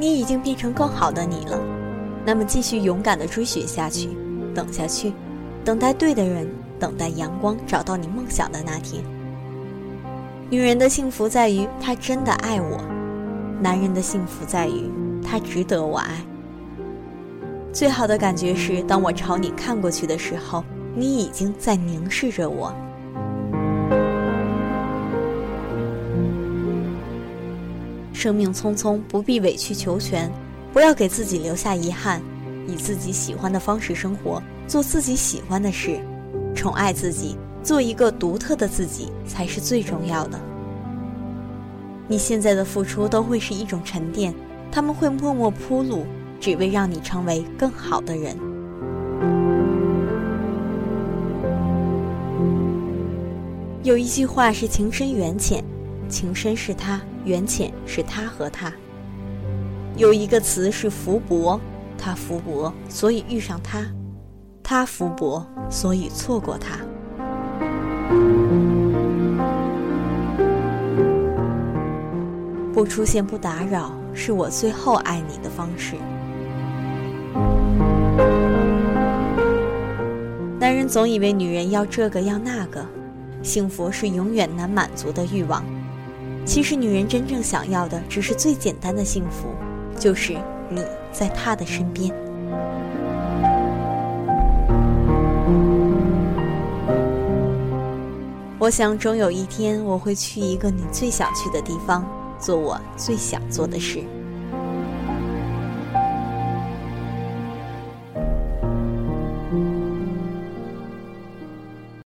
你已经变成更好的你了，那么继续勇敢的追寻下去，等下去，等待对的人，等待阳光找到你梦想的那天。女人的幸福在于她真的爱我，男人的幸福在于他值得我爱。最好的感觉是，当我朝你看过去的时候，你已经在凝视着我。生命匆匆，不必委曲求全，不要给自己留下遗憾，以自己喜欢的方式生活，做自己喜欢的事，宠爱自己，做一个独特的自己，才是最重要的。你现在的付出都会是一种沉淀，他们会默默铺路，只为让你成为更好的人。有一句话是“情深缘浅”，情深是他。缘浅是他和他，有一个词是福薄，他福薄，所以遇上他；他福薄，所以错过他。不出现，不打扰，是我最后爱你的方式。男人总以为女人要这个要那个，幸福是永远难满足的欲望。其实，女人真正想要的只是最简单的幸福，就是你在她的身边。我想，终有一天我会去一个你最想去的地方，做我最想做的事。